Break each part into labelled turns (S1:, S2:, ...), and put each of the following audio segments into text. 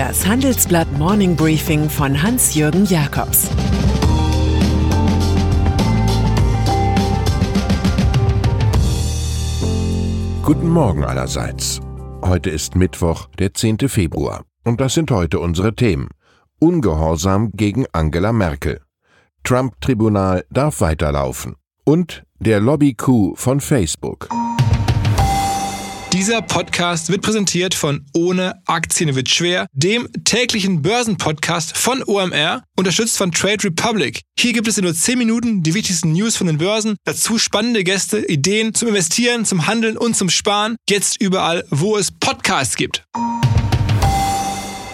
S1: Das Handelsblatt Morning Briefing von Hans-Jürgen Jakobs
S2: Guten Morgen allerseits. Heute ist Mittwoch, der 10. Februar. Und das sind heute unsere Themen. Ungehorsam gegen Angela Merkel. Trump-Tribunal darf weiterlaufen. Und der Lobby-Coup von Facebook.
S3: Dieser Podcast wird präsentiert von Ohne Aktien wird schwer, dem täglichen Börsenpodcast von OMR, unterstützt von Trade Republic. Hier gibt es in nur 10 Minuten die wichtigsten News von den Börsen, dazu spannende Gäste, Ideen zum Investieren, zum Handeln und zum Sparen. Jetzt überall, wo es Podcasts gibt.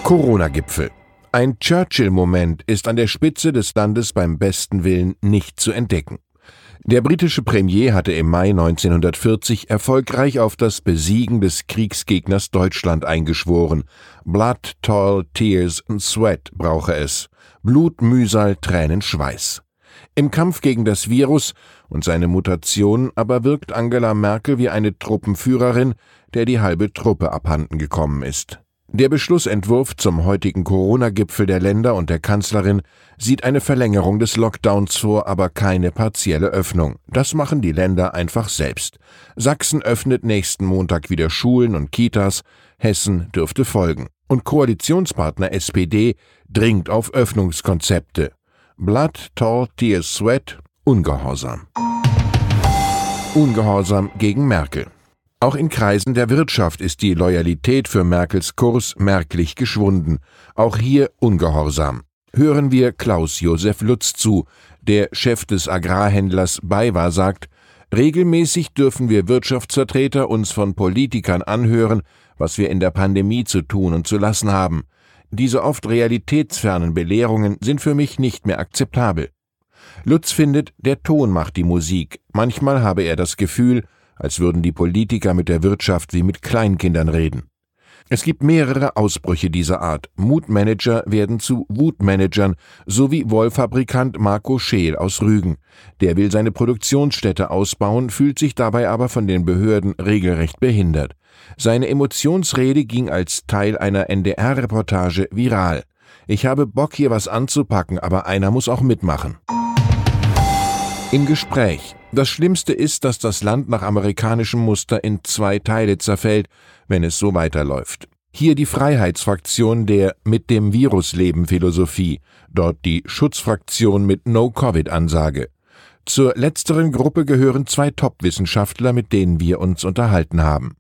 S2: Corona-Gipfel. Ein Churchill-Moment ist an der Spitze des Landes beim besten Willen nicht zu entdecken. Der britische Premier hatte im Mai 1940 erfolgreich auf das Besiegen des Kriegsgegners Deutschland eingeschworen. Blood, Toil, Tears and Sweat brauche es. Blut, Mühsal, Tränen, Schweiß. Im Kampf gegen das Virus und seine Mutation aber wirkt Angela Merkel wie eine Truppenführerin, der die halbe Truppe abhanden gekommen ist. Der Beschlussentwurf zum heutigen Corona-Gipfel der Länder und der Kanzlerin sieht eine Verlängerung des Lockdowns vor, aber keine partielle Öffnung. Das machen die Länder einfach selbst. Sachsen öffnet nächsten Montag wieder Schulen und Kitas, Hessen dürfte folgen. Und Koalitionspartner SPD dringt auf Öffnungskonzepte. Blood, Tall, Tears, Sweat, Ungehorsam. Ungehorsam gegen Merkel. Auch in Kreisen der Wirtschaft ist die Loyalität für Merkels Kurs merklich geschwunden. Auch hier ungehorsam. Hören wir Klaus Josef Lutz zu, der Chef des Agrarhändlers BayWa sagt, regelmäßig dürfen wir Wirtschaftsvertreter uns von Politikern anhören, was wir in der Pandemie zu tun und zu lassen haben. Diese oft realitätsfernen Belehrungen sind für mich nicht mehr akzeptabel. Lutz findet, der Ton macht die Musik. Manchmal habe er das Gefühl, als würden die Politiker mit der Wirtschaft wie mit Kleinkindern reden. Es gibt mehrere Ausbrüche dieser Art. Mutmanager werden zu Wutmanagern, so wie Wollfabrikant Marco Scheel aus Rügen. Der will seine Produktionsstätte ausbauen, fühlt sich dabei aber von den Behörden regelrecht behindert. Seine Emotionsrede ging als Teil einer NDR-Reportage viral. Ich habe Bock, hier was anzupacken, aber einer muss auch mitmachen. Im Gespräch. Das Schlimmste ist, dass das Land nach amerikanischem Muster in zwei Teile zerfällt, wenn es so weiterläuft. Hier die Freiheitsfraktion der Mit dem Virus leben Philosophie, dort die Schutzfraktion mit No-Covid-Ansage. Zur letzteren Gruppe gehören zwei Top-Wissenschaftler, mit denen wir uns unterhalten haben.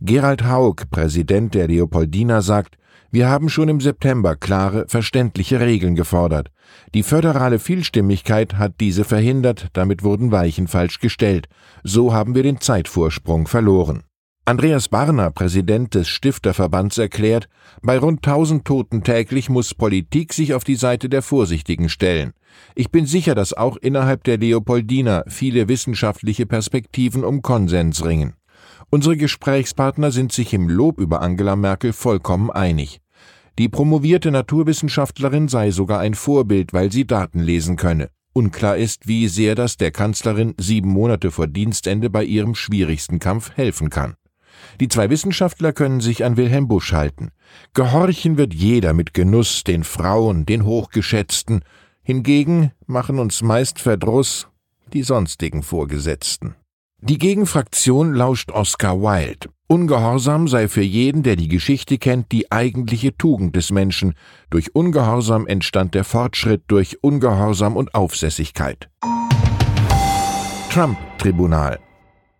S2: Gerald Haug, Präsident der Leopoldina, sagt, wir haben schon im September klare, verständliche Regeln gefordert. Die föderale Vielstimmigkeit hat diese verhindert, damit wurden Weichen falsch gestellt. So haben wir den Zeitvorsprung verloren. Andreas Barner, Präsident des Stifterverbands, erklärt, bei rund 1000 Toten täglich muss Politik sich auf die Seite der Vorsichtigen stellen. Ich bin sicher, dass auch innerhalb der Leopoldina viele wissenschaftliche Perspektiven um Konsens ringen. Unsere Gesprächspartner sind sich im Lob über Angela Merkel vollkommen einig. Die promovierte Naturwissenschaftlerin sei sogar ein Vorbild, weil sie Daten lesen könne. Unklar ist, wie sehr das der Kanzlerin sieben Monate vor Dienstende bei ihrem schwierigsten Kampf helfen kann. Die zwei Wissenschaftler können sich an Wilhelm Busch halten. Gehorchen wird jeder mit Genuss den Frauen, den Hochgeschätzten. Hingegen machen uns meist Verdruss die sonstigen Vorgesetzten. Die Gegenfraktion lauscht Oscar Wilde. Ungehorsam sei für jeden, der die Geschichte kennt, die eigentliche Tugend des Menschen. Durch Ungehorsam entstand der Fortschritt, durch Ungehorsam und Aufsässigkeit. Trump-Tribunal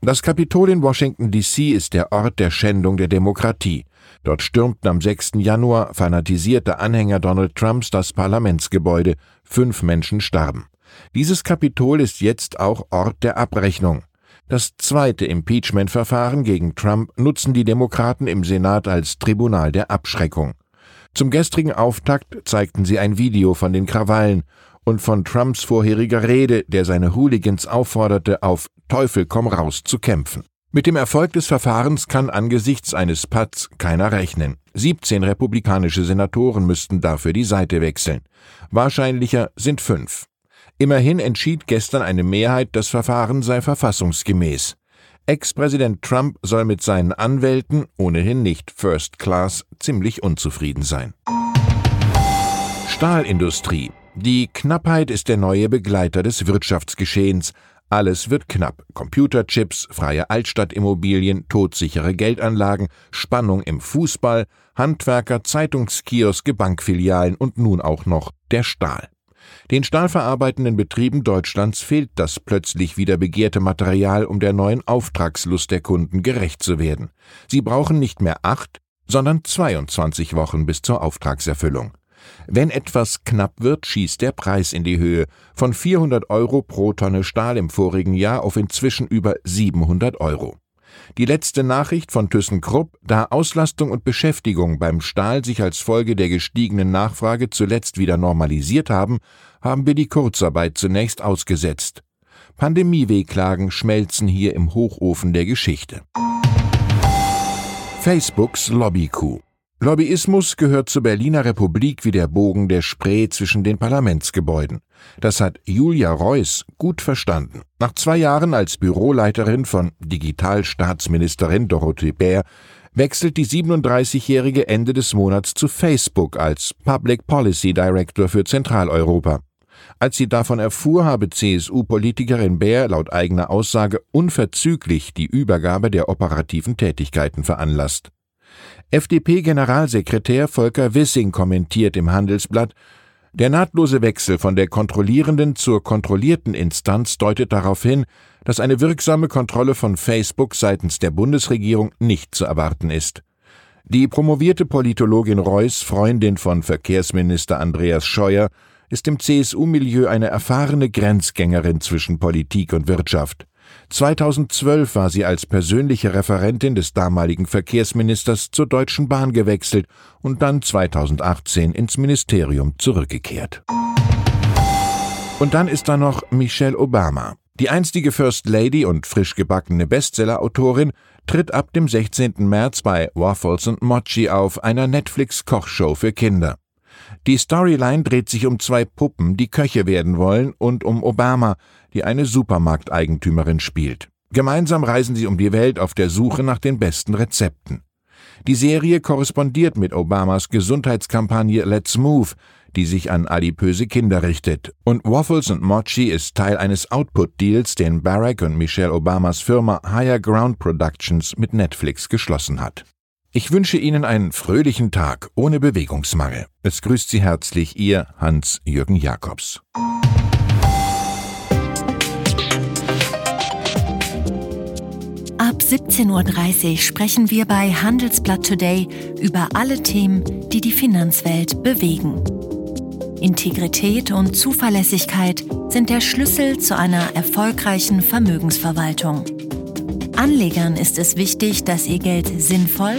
S2: Das Kapitol in Washington, D.C. ist der Ort der Schändung der Demokratie. Dort stürmten am 6. Januar fanatisierte Anhänger Donald Trumps das Parlamentsgebäude. Fünf Menschen starben. Dieses Kapitol ist jetzt auch Ort der Abrechnung. Das zweite Impeachment-Verfahren gegen Trump nutzen die Demokraten im Senat als Tribunal der Abschreckung. Zum gestrigen Auftakt zeigten sie ein Video von den Krawallen und von Trumps vorheriger Rede, der seine Hooligans aufforderte, auf Teufel komm raus zu kämpfen. Mit dem Erfolg des Verfahrens kann angesichts eines Patts keiner rechnen. 17 republikanische Senatoren müssten dafür die Seite wechseln. Wahrscheinlicher sind fünf. Immerhin entschied gestern eine Mehrheit, das Verfahren sei verfassungsgemäß. Ex-Präsident Trump soll mit seinen Anwälten, ohnehin nicht First Class, ziemlich unzufrieden sein. Stahlindustrie. Die Knappheit ist der neue Begleiter des Wirtschaftsgeschehens. Alles wird knapp. Computerchips, freie Altstadtimmobilien, todsichere Geldanlagen, Spannung im Fußball, Handwerker, Zeitungskioske, Bankfilialen und nun auch noch der Stahl. Den stahlverarbeitenden Betrieben Deutschlands fehlt das plötzlich wieder begehrte Material, um der neuen Auftragslust der Kunden gerecht zu werden. Sie brauchen nicht mehr acht, sondern 22 Wochen bis zur Auftragserfüllung. Wenn etwas knapp wird, schießt der Preis in die Höhe von 400 Euro pro Tonne Stahl im vorigen Jahr auf inzwischen über 700 Euro. Die letzte Nachricht von ThyssenKrupp, da Auslastung und Beschäftigung beim Stahl sich als Folge der gestiegenen Nachfrage zuletzt wieder normalisiert haben, haben wir die Kurzarbeit zunächst ausgesetzt. Pandemiewehklagen schmelzen hier im Hochofen der Geschichte. Facebooks Lobbycoup. Lobbyismus gehört zur Berliner Republik wie der Bogen der Spree zwischen den Parlamentsgebäuden. Das hat Julia Reuss gut verstanden. Nach zwei Jahren als Büroleiterin von Digitalstaatsministerin Dorothee Bär wechselt die 37-jährige Ende des Monats zu Facebook als Public Policy Director für Zentraleuropa. Als sie davon erfuhr, habe CSU-Politikerin Bär laut eigener Aussage unverzüglich die Übergabe der operativen Tätigkeiten veranlasst. FDP-Generalsekretär Volker Wissing kommentiert im Handelsblatt, der nahtlose Wechsel von der kontrollierenden zur kontrollierten Instanz deutet darauf hin, dass eine wirksame Kontrolle von Facebook seitens der Bundesregierung nicht zu erwarten ist. Die promovierte Politologin Reuss, Freundin von Verkehrsminister Andreas Scheuer, ist im CSU-Milieu eine erfahrene Grenzgängerin zwischen Politik und Wirtschaft. 2012 war sie als persönliche Referentin des damaligen Verkehrsministers zur Deutschen Bahn gewechselt und dann 2018 ins Ministerium zurückgekehrt. Und dann ist da noch Michelle Obama. Die einstige First Lady und frisch gebackene Bestsellerautorin tritt ab dem 16. März bei Waffles und Mochi auf, einer Netflix-Kochshow für Kinder. Die Storyline dreht sich um zwei Puppen, die Köche werden wollen, und um Obama, die eine Supermarkteigentümerin spielt. Gemeinsam reisen sie um die Welt auf der Suche nach den besten Rezepten. Die Serie korrespondiert mit Obamas Gesundheitskampagne Let's Move, die sich an adipöse Kinder richtet. Und Waffles and Mochi ist Teil eines Output-Deals, den Barack und Michelle Obamas Firma Higher Ground Productions mit Netflix geschlossen hat. Ich wünsche Ihnen einen fröhlichen Tag ohne Bewegungsmangel. Es grüßt Sie herzlich Ihr Hans-Jürgen Jakobs.
S4: Ab 17.30 Uhr sprechen wir bei Handelsblatt Today über alle Themen, die die Finanzwelt bewegen. Integrität und Zuverlässigkeit sind der Schlüssel zu einer erfolgreichen Vermögensverwaltung. Anlegern ist es wichtig, dass ihr Geld sinnvoll,